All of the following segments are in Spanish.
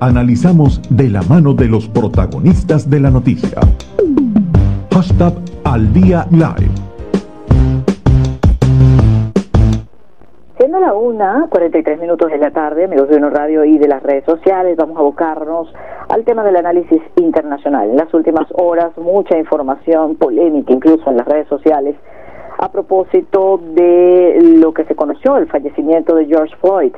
Analizamos de la mano de los protagonistas de la noticia. Hashtag al día live. Siendo la una, 43 minutos de la tarde, amigos de Uno Radio y de las redes sociales, vamos a abocarnos al tema del análisis internacional. En las últimas horas, mucha información polémica, incluso en las redes sociales, a propósito de lo que se conoció, el fallecimiento de George Floyd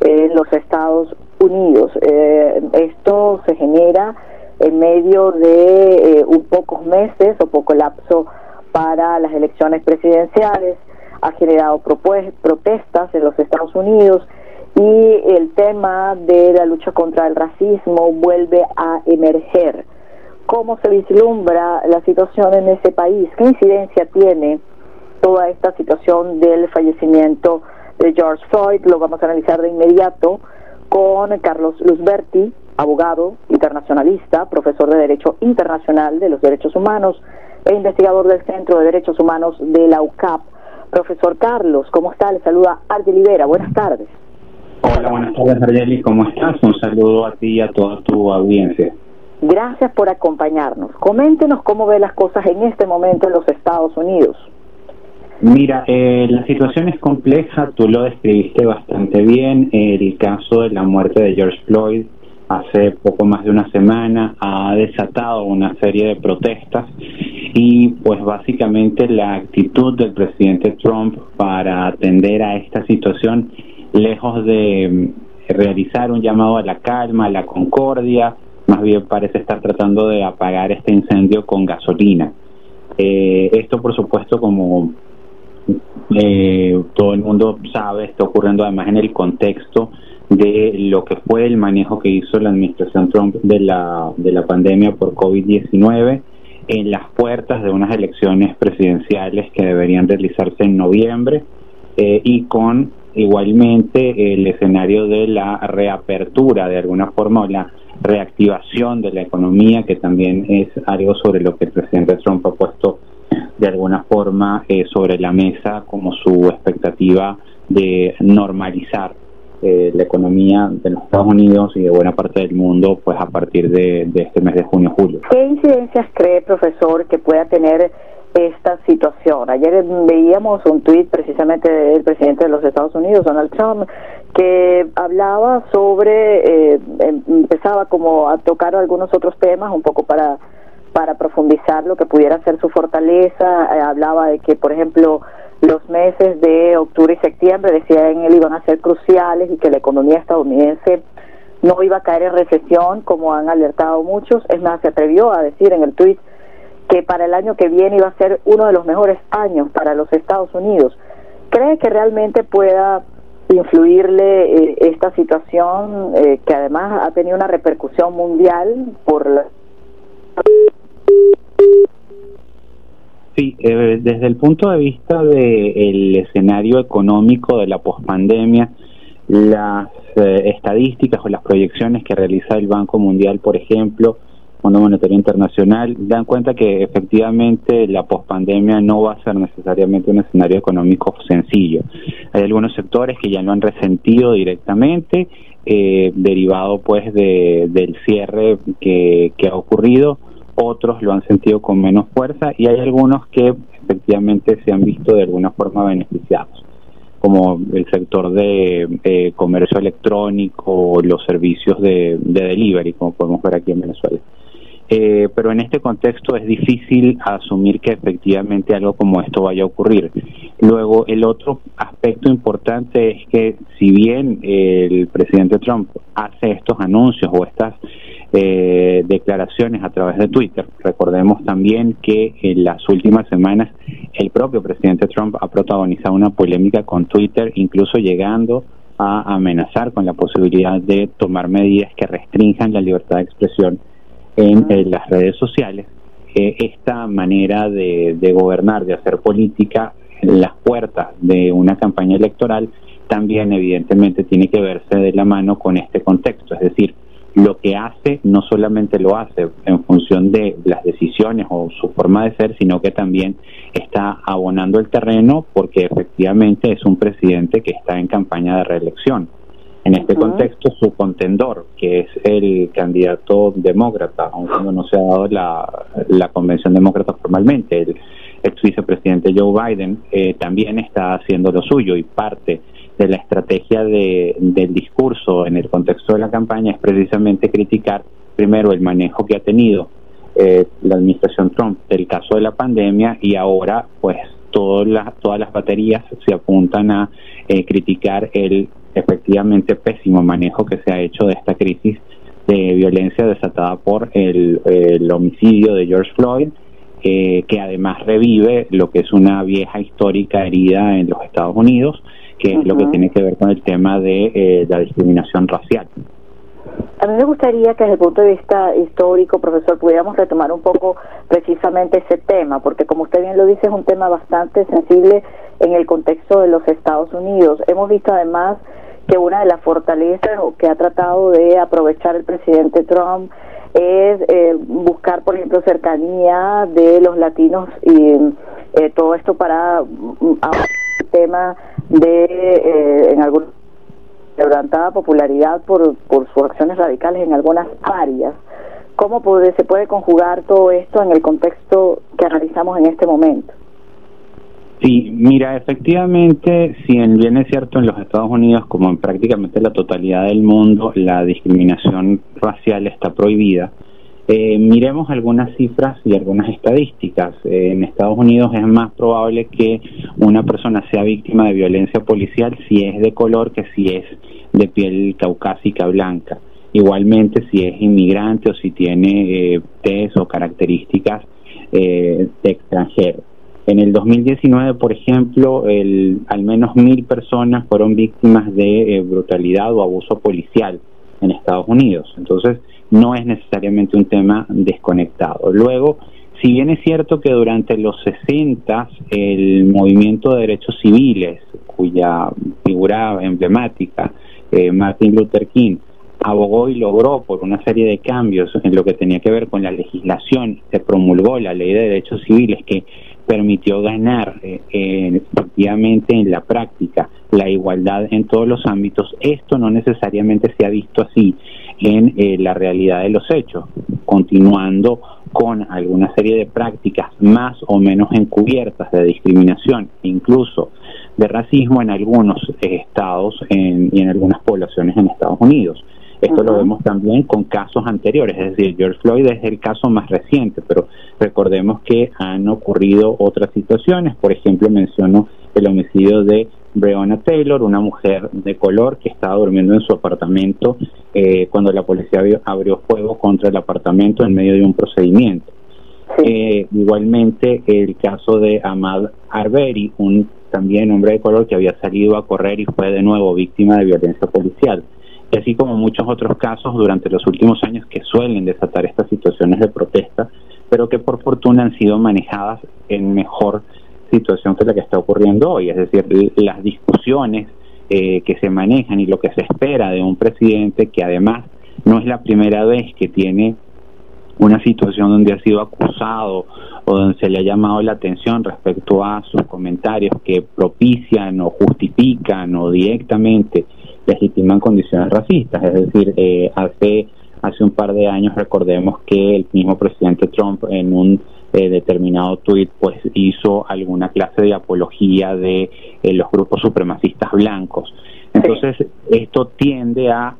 en los Estados Unidos. Eh, esto se genera en medio de eh, un pocos meses o poco lapso para las elecciones presidenciales, ha generado protestas en los Estados Unidos y el tema de la lucha contra el racismo vuelve a emerger. ¿Cómo se vislumbra la situación en ese país? ¿Qué incidencia tiene toda esta situación del fallecimiento de George Floyd? Lo vamos a analizar de inmediato con Carlos Luzberti, abogado internacionalista, profesor de Derecho Internacional de los Derechos Humanos e investigador del Centro de Derechos Humanos de la UCAP. Profesor Carlos, ¿cómo está? Le saluda Ardi Libera. Buenas tardes. Hola, buenas tardes, Argeli. ¿Cómo estás? Un saludo a ti y a toda tu audiencia. Gracias por acompañarnos. Coméntenos cómo ve las cosas en este momento en los Estados Unidos. Mira, eh, la situación es compleja, tú lo describiste bastante bien. El caso de la muerte de George Floyd hace poco más de una semana ha desatado una serie de protestas y pues básicamente la actitud del presidente Trump para atender a esta situación, lejos de mm, realizar un llamado a la calma, a la concordia, más bien parece estar tratando de apagar este incendio con gasolina. Eh, esto por supuesto como eh, todo el mundo sabe, está ocurriendo además en el contexto de lo que fue el manejo que hizo la administración Trump de la, de la pandemia por COVID-19 en las puertas de unas elecciones presidenciales que deberían realizarse en noviembre eh, y con igualmente el escenario de la reapertura de alguna forma o la reactivación de la economía que también es algo sobre lo que el presidente Trump ha puesto de alguna forma eh, sobre la mesa como su expectativa de normalizar eh, la economía de los Estados Unidos y de buena parte del mundo pues a partir de, este mes de junio-julio. ¿Qué incidencias cree, profesor, que pueda tener esta situación? Ayer veíamos un tuit precisamente del presidente de los Estados Unidos, Donald Trump, que hablaba sobre, eh, em, empezaba como a tocar algunos otros temas un poco para para profundizar lo que pudiera ser su fortaleza. Eh, hablaba de que, por ejemplo, los meses de octubre y septiembre, decía en él, iban a ser cruciales y que la economía estadounidense no iba a caer en recesión, como han alertado muchos. Es más, se atrevió a decir en el tuit que para el año que viene iba a ser uno de los mejores años para los Estados Unidos. ¿Cree que realmente pueda influirle eh, esta situación eh, que además ha tenido una repercusión mundial por Sí, eh, desde el punto de vista del escenario económico de la pospandemia, las eh, estadísticas o las proyecciones que realiza el Banco Mundial, por ejemplo, Fondo Monetario Internacional, dan cuenta que efectivamente la pospandemia no va a ser necesariamente un escenario económico sencillo. Hay algunos sectores que ya lo han resentido directamente, eh, derivado pues de, del cierre que, que ha ocurrido otros lo han sentido con menos fuerza y hay algunos que efectivamente se han visto de alguna forma beneficiados, como el sector de comercio electrónico, los servicios de, delivery, como podemos ver aquí en Venezuela. Eh, pero en este contexto es difícil asumir que efectivamente algo como esto vaya a ocurrir. Luego, el otro aspecto importante es que si bien el presidente Trump hace estos anuncios o estas eh, declaraciones a través de Twitter. Recordemos también que en las últimas semanas el propio presidente Trump ha protagonizado una polémica con Twitter, incluso llegando a amenazar con la posibilidad de tomar medidas que restrinjan la libertad de expresión en, las redes sociales. Eh, esta manera de, de gobernar, de hacer política en las puertas de una campaña electoral, también evidentemente tiene que verse de la mano con este contexto, es decir, lo que hace no solamente lo hace en función de las decisiones o su forma de ser, sino que también está abonando el terreno porque efectivamente es un presidente que está en campaña de reelección. En este contexto, su contendor, que es el candidato demócrata, aunque no se ha dado la, la convención demócrata formalmente, el ex vicepresidente Joe Biden, eh, también está haciendo lo suyo y parte de la estrategia de, del discurso en el contexto de la campaña es precisamente criticar primero el manejo que ha tenido eh, la administración Trump del caso de la pandemia y ahora pues todas las, todas las baterías se apuntan a eh, criticar el efectivamente pésimo manejo que se ha hecho de esta crisis de violencia desatada por el, homicidio de George Floyd, eh, que además revive lo que es una vieja histórica herida en los Estados Unidos, que es lo que tiene que ver con el tema de eh, la discriminación racial. A mí me gustaría que desde el punto de vista histórico, profesor, pudiéramos retomar un poco precisamente ese tema, porque como usted bien lo dice, es un tema bastante sensible en el contexto de los Estados Unidos. Hemos visto además que una de las fortalezas que ha tratado de aprovechar el presidente Trump es eh, buscar, por ejemplo, cercanía de los latinos y eh, todo esto para mm, el tema de, eh, en algunos levantada popularidad por, por sus acciones radicales en algunas áreas. ¿Cómo puede, se puede conjugar todo esto en el contexto que analizamos en este momento? Sí, mira, efectivamente, si bien es cierto en los Estados Unidos, como en prácticamente la totalidad del mundo, la discriminación racial está prohibida, eh, miremos algunas cifras y algunas estadísticas. Eh, en Estados Unidos es más probable que una persona sea víctima de violencia policial si es de color que si es de piel caucásica blanca. Igualmente si es inmigrante o si tiene eh, test o características eh, de extranjero. En el 2019, por ejemplo, el, al menos mil personas fueron víctimas de brutalidad o abuso policial en Estados Unidos. Entonces, no es necesariamente un tema desconectado. Luego, si bien es cierto que durante los 60 el movimiento de derechos civiles, cuya figura emblemática, eh, Martin Luther King, abogó y logró por una serie de cambios en lo que tenía que ver con la legislación, se promulgó la ley de derechos civiles que permitió ganar eh, efectivamente en la práctica la igualdad en todos los ámbitos, esto no necesariamente se ha visto así en eh, la realidad de los hechos, continuando con alguna serie de prácticas más o menos encubiertas de discriminación, incluso de racismo en algunos estados y en algunas poblaciones en Estados Unidos. Esto lo vemos también con casos anteriores, es decir, George Floyd es el caso más reciente, pero recordemos que han ocurrido otras situaciones, por ejemplo, menciono el homicidio de Breonna Taylor, una mujer de color que estaba durmiendo en su apartamento eh, cuando la policía abrió, fuego contra el apartamento en medio de un procedimiento. Eh, igualmente el caso de Ahmad Arbery, un también hombre de color que había salido a correr y fue de nuevo víctima de violencia policial y así como muchos otros casos durante los últimos años que suelen desatar estas situaciones de protesta, pero que por fortuna han sido manejadas en mejor situación que la que está ocurriendo hoy, es decir, las discusiones eh, que se manejan y lo que se espera de un presidente que además no es la primera vez que tiene una situación donde ha sido acusado o donde se le ha llamado la atención respecto a sus comentarios que propician o justifican o directamente legitiman condiciones racistas. Es decir, eh, hace, hace un par de años recordemos que el mismo presidente Trump en un eh, determinado tuit pues hizo alguna clase de apología de eh, los grupos supremacistas blancos. Entonces, esto tiende a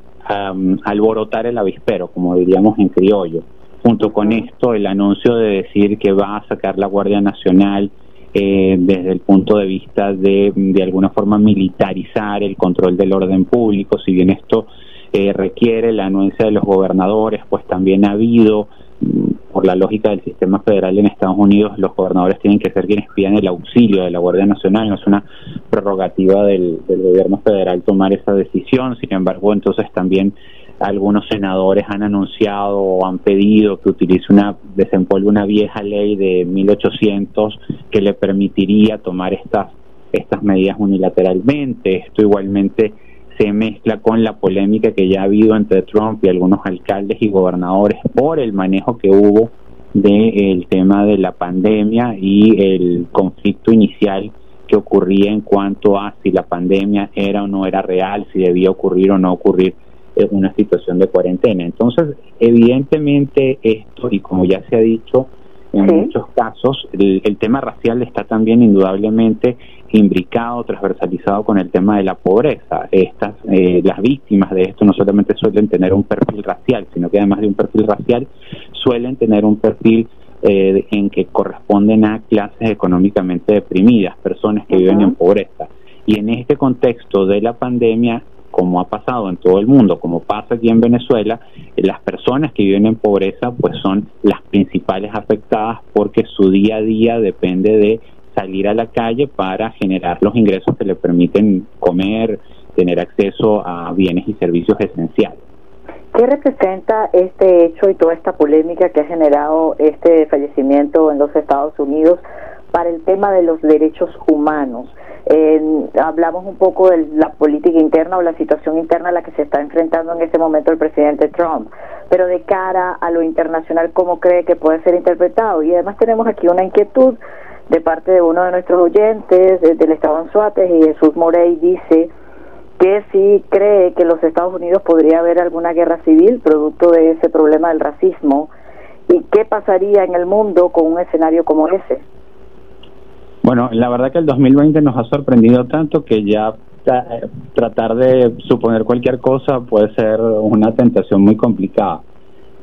alborotar el avispero, como diríamos en criollo. Junto con esto, el anuncio de decir que va a sacar la Guardia Nacional eh, desde el punto de vista de, de alguna forma, militarizar el control del orden público. Si bien esto eh, requiere la anuencia de los gobernadores, pues también ha habido, mm, por la lógica del sistema federal en Estados Unidos, los gobernadores tienen que ser quienes pidan el auxilio de la Guardia Nacional, no es una prerrogativa del, gobierno federal tomar esa decisión, sin embargo, entonces también algunos senadores han anunciado o han pedido que utilice una desempolve una vieja ley de 1800 que le permitiría tomar estas estas medidas unilateralmente. Esto igualmente se mezcla con la polémica que ya ha habido entre Trump y algunos alcaldes y gobernadores por el manejo que hubo del tema de la pandemia y el conflicto inicial que ocurría en cuanto a si la pandemia era o no era real, si debía ocurrir o no ocurrir eh, una situación de cuarentena. Entonces, evidentemente esto, y como ya se ha dicho, en muchos casos el, tema racial está también indudablemente imbricado, transversalizado con el tema de la pobreza. Estas, eh, las víctimas de esto no solamente suelen tener un perfil racial, sino que además de un perfil racial suelen tener un perfil eh, en que corresponden a clases económicamente deprimidas, personas que viven en pobreza. Y en este contexto de la pandemia, como ha pasado en todo el mundo, como pasa aquí en Venezuela, las personas que viven en pobreza pues son las principales afectadas porque su día a día depende de salir a la calle para generar los ingresos que le permiten comer, tener acceso a bienes y servicios esenciales. ¿Qué representa este hecho y toda esta polémica que ha generado este fallecimiento en los Estados Unidos para el tema de los derechos humanos? hablamos un poco de la política interna o la situación interna a la que se está enfrentando en este momento el presidente Trump, pero de cara a lo internacional, ¿cómo cree que puede ser interpretado? Y además tenemos aquí una inquietud de parte de uno de nuestros oyentes del estado Anzuates y Jesús Morey dice que si cree que en los Estados Unidos podría haber alguna guerra civil producto de ese problema del racismo y qué pasaría en el mundo con un escenario como ese. Bueno, la verdad que el 2020 nos ha sorprendido tanto que ya eh, tratar de suponer cualquier cosa puede ser una tentación muy complicada.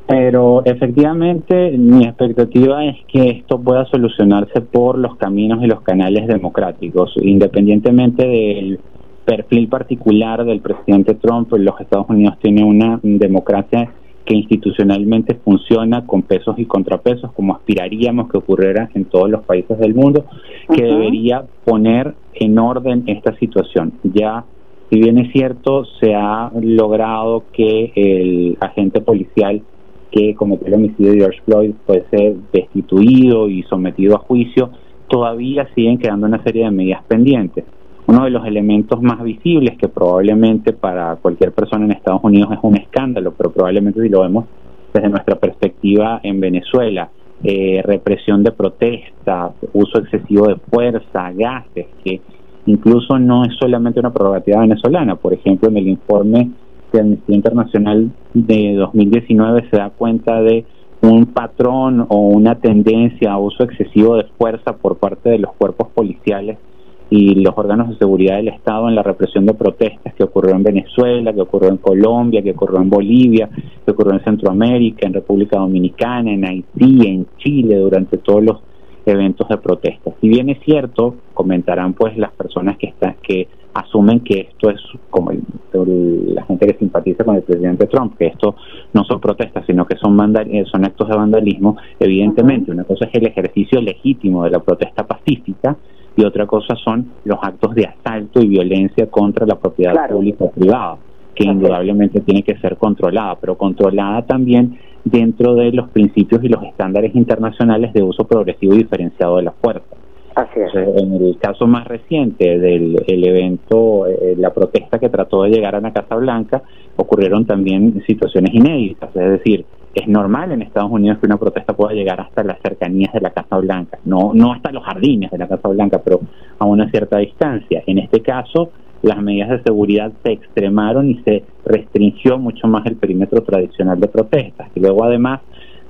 Pero efectivamente mi expectativa es que esto pueda solucionarse por los caminos y los canales democráticos, independientemente del perfil particular del presidente Trump. Los Estados Unidos tiene una democracia que institucionalmente funciona con pesos y contrapesos, como aspiraríamos que ocurriera en todos los países del mundo, que debería poner en orden esta situación. Ya, si bien es cierto, se ha logrado que el agente policial que cometió el homicidio de George Floyd fuese destituido y sometido a juicio, todavía siguen quedando una serie de medidas pendientes uno de los elementos más visibles que probablemente para cualquier persona en Estados Unidos es un escándalo, pero probablemente si lo vemos desde nuestra perspectiva en Venezuela, eh, represión de protesta, uso excesivo de fuerza, gases, que incluso no es solamente una prerrogativa venezolana. Por ejemplo, en el informe de Amnistía Internacional de 2019 se da cuenta de un patrón o una tendencia a uso excesivo de fuerza por parte de los cuerpos policiales y los órganos de seguridad del Estado en la represión de protestas que ocurrió en Venezuela, que ocurrió en Colombia, que ocurrió en Bolivia, que ocurrió en Centroamérica, en República Dominicana, en Haití, en Chile, durante todos los eventos de protestas. Si bien es cierto, comentarán pues las personas que están que asumen que esto es como la gente que simpatiza con el presidente Trump, que esto no son protestas, sino que son eh, son actos de vandalismo. Evidentemente, una cosa es el ejercicio legítimo de la protesta pacífica y otra cosa son los actos de asalto y violencia contra la propiedad pública o privada, que indudablemente tiene que ser controlada, pero controlada también dentro de los principios y los estándares internacionales de uso progresivo y diferenciado de la fuerza. Así es. en el caso más reciente del evento, eh, la protesta que trató de llegar a la Casa Blanca, ocurrieron también situaciones inéditas, es decir, es normal en Estados Unidos que una protesta pueda llegar hasta las cercanías de la Casa Blanca, no, no hasta los jardines de la Casa Blanca, pero a una cierta distancia. En este caso, las medidas de seguridad se extremaron y se restringió mucho más el perímetro tradicional de protestas. Y luego, además,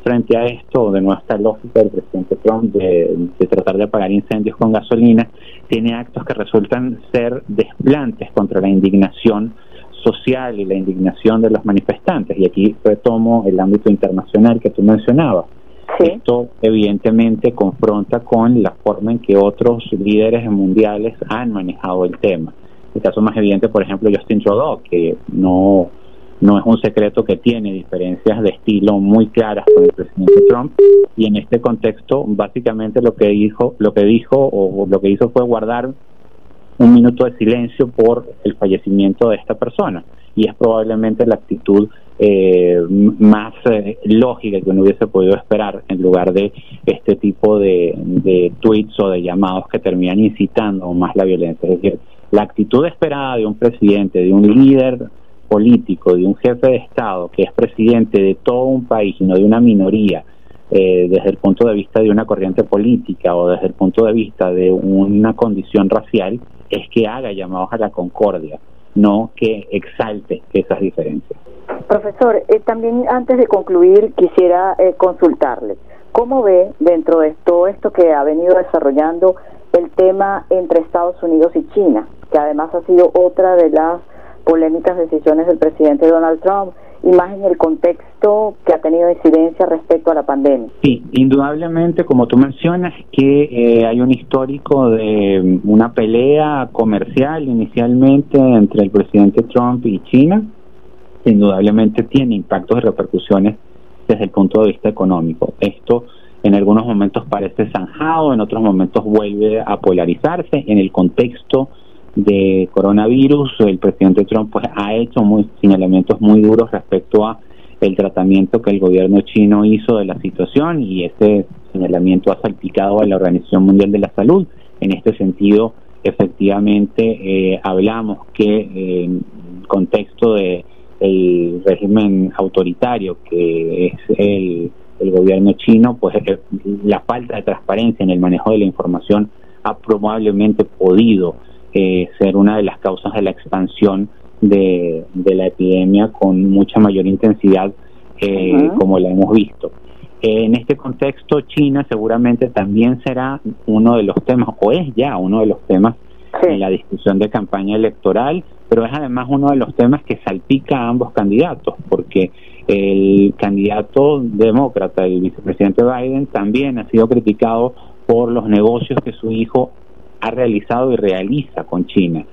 frente a esto, de nuevo esta lógica del presidente Trump de, de, tratar de apagar incendios con gasolina, tiene actos que resultan ser desplantes contra la indignación social y la indignación de los manifestantes. Y aquí retomo el ámbito internacional que tú mencionabas. Esto evidentemente confronta con la forma en que otros líderes mundiales han manejado el tema. El caso más evidente, por ejemplo, Justin Trudeau, que no, no es un secreto que tiene diferencias de estilo muy claras con el presidente Trump y en este contexto básicamente lo que dijo, lo que dijo o lo que hizo fue guardar un minuto de silencio por el fallecimiento de esta persona. Y es probablemente la actitud eh, más eh, lógica que uno hubiese podido esperar en lugar de este tipo de, de tweets o de llamados que terminan incitando más la violencia. Es decir, la actitud esperada de un presidente, de un líder político, de un jefe de Estado que es presidente de todo un país y no de una minoría, eh, desde el punto de vista de una corriente política o desde el punto de vista de una condición racial es que haga llamados a la concordia, no que exalte esas diferencias. Profesor, eh, también antes de concluir quisiera eh, consultarle, ¿cómo ve dentro de todo esto que ha venido desarrollando el tema entre Estados Unidos y China, que además ha sido otra de las polémicas decisiones del presidente Donald Trump? Y más en el contexto que ha tenido incidencia respecto a la pandemia. Sí, indudablemente, como tú mencionas, que eh, hay un histórico de mm, una pelea comercial inicialmente entre el presidente Trump y China, indudablemente tiene impactos y repercusiones desde el punto de vista económico. Esto en algunos momentos parece zanjado, en otros momentos vuelve a polarizarse en el contexto de coronavirus, el presidente Trump pues, ha hecho muy, señalamientos muy duros respecto a el tratamiento que el gobierno chino hizo de la situación y ese señalamiento ha salpicado a la Organización Mundial de la Salud. En este sentido, efectivamente, eh, hablamos que eh, en contexto de el régimen autoritario que es el, el gobierno chino, pues eh, la falta de transparencia en el manejo de la información ha probablemente podido eh, ser una de las causas de la expansión de, la epidemia con mucha mayor intensidad eh, como la hemos visto. en este contexto, China seguramente también será uno de los temas, o es ya uno de los temas en la discusión de campaña electoral, pero es además uno de los temas que salpica a ambos candidatos, porque el candidato demócrata, el vicepresidente Biden, también ha sido criticado por los negocios que su hijo ha realizado y realiza con China.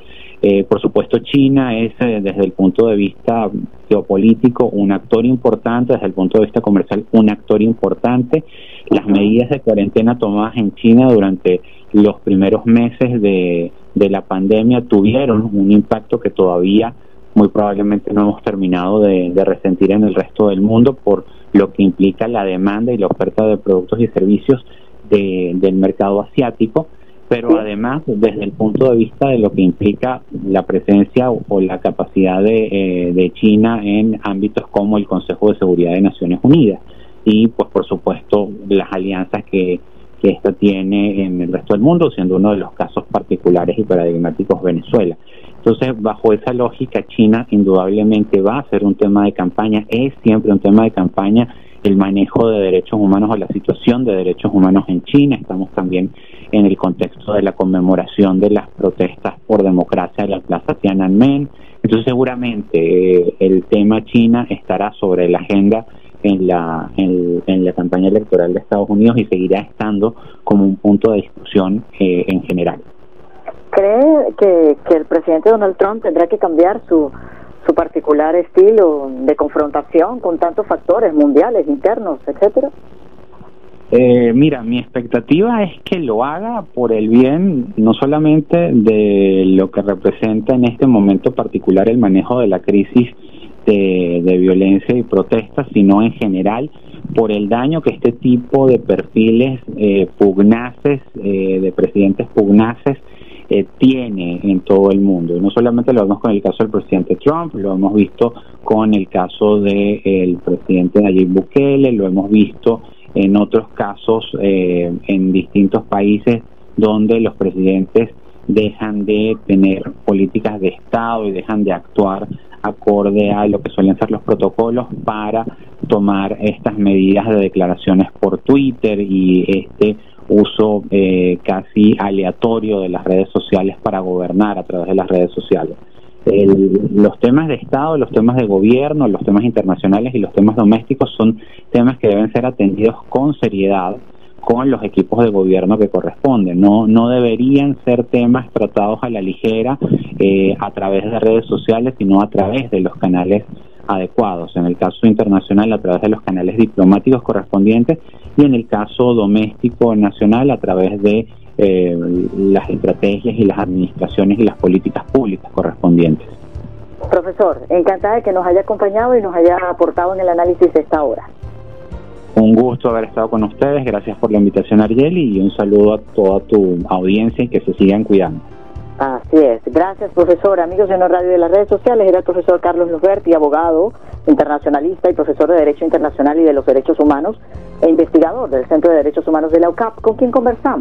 Eh, por supuesto, China es eh, desde el punto de vista geopolítico un actor importante, desde el punto de vista comercial un actor importante. Las medidas de cuarentena tomadas en China durante los primeros meses de, la pandemia tuvieron un impacto que todavía muy probablemente no hemos terminado de, resentir en el resto del mundo por lo que implica la demanda y la oferta de productos y servicios del mercado asiático pero además desde el punto de vista de lo que implica la presencia o, la capacidad de, eh, China en ámbitos como el Consejo de Seguridad de Naciones Unidas y pues por supuesto las alianzas que, que esto tiene en el resto del mundo, siendo uno de los casos particulares y paradigmáticos Venezuela. Entonces, bajo esa lógica, China indudablemente va a ser un tema de campaña, es siempre un tema de campaña el manejo de derechos humanos o la situación de derechos humanos en China. Estamos también en el contexto de la conmemoración de las protestas por democracia en la Plaza Tiananmen. Entonces seguramente eh, el tema China estará sobre la agenda en la, en, la campaña electoral de Estados Unidos y seguirá estando como un punto de discusión eh, en general. ¿Cree que, que el presidente Donald Trump tendrá que cambiar su, su particular estilo de confrontación con tantos factores mundiales, internos, etcétera? Eh, mira, mi expectativa es que lo haga por el bien no solamente de lo que representa en este momento particular el manejo de la crisis de, violencia y protesta, sino en general por el daño que este tipo de perfiles eh, pugnaces, eh, de presidentes pugnaces, eh, tiene en todo el mundo. No solamente lo vemos con el caso del presidente Trump, lo hemos visto con el caso del presidente Nayib Bukele, lo hemos visto en otros casos eh, en distintos países donde los presidentes dejan de tener políticas de Estado y dejan de actuar acorde a lo que suelen ser los protocolos para tomar estas medidas de declaraciones por Twitter y este uso eh, casi aleatorio de las redes sociales para gobernar a través de las redes sociales los temas de Estado, los temas de gobierno, los temas internacionales y los temas domésticos son temas que deben ser atendidos con seriedad con los equipos de gobierno que corresponden. No, no deberían ser temas tratados a la ligera eh, a través de redes sociales, sino a través de los canales adecuados. En el caso internacional, a través de los canales diplomáticos correspondientes y en el caso doméstico nacional, a través de eh, las estrategias y las administraciones y las políticas públicas correspondientes. Profesor, encantada de que nos haya acompañado y nos haya aportado en el análisis de esta hora. Un gusto haber estado con ustedes, gracias por la invitación Ariel y un saludo a toda tu audiencia y que se sigan cuidando. Así es. Gracias, profesor. Amigos de No Radio de las redes sociales, era el profesor Carlos Luberti, abogado, internacionalista y profesor de Derecho Internacional y de los Derechos Humanos e investigador del Centro de Derechos Humanos de la UCAP, con quien conversamos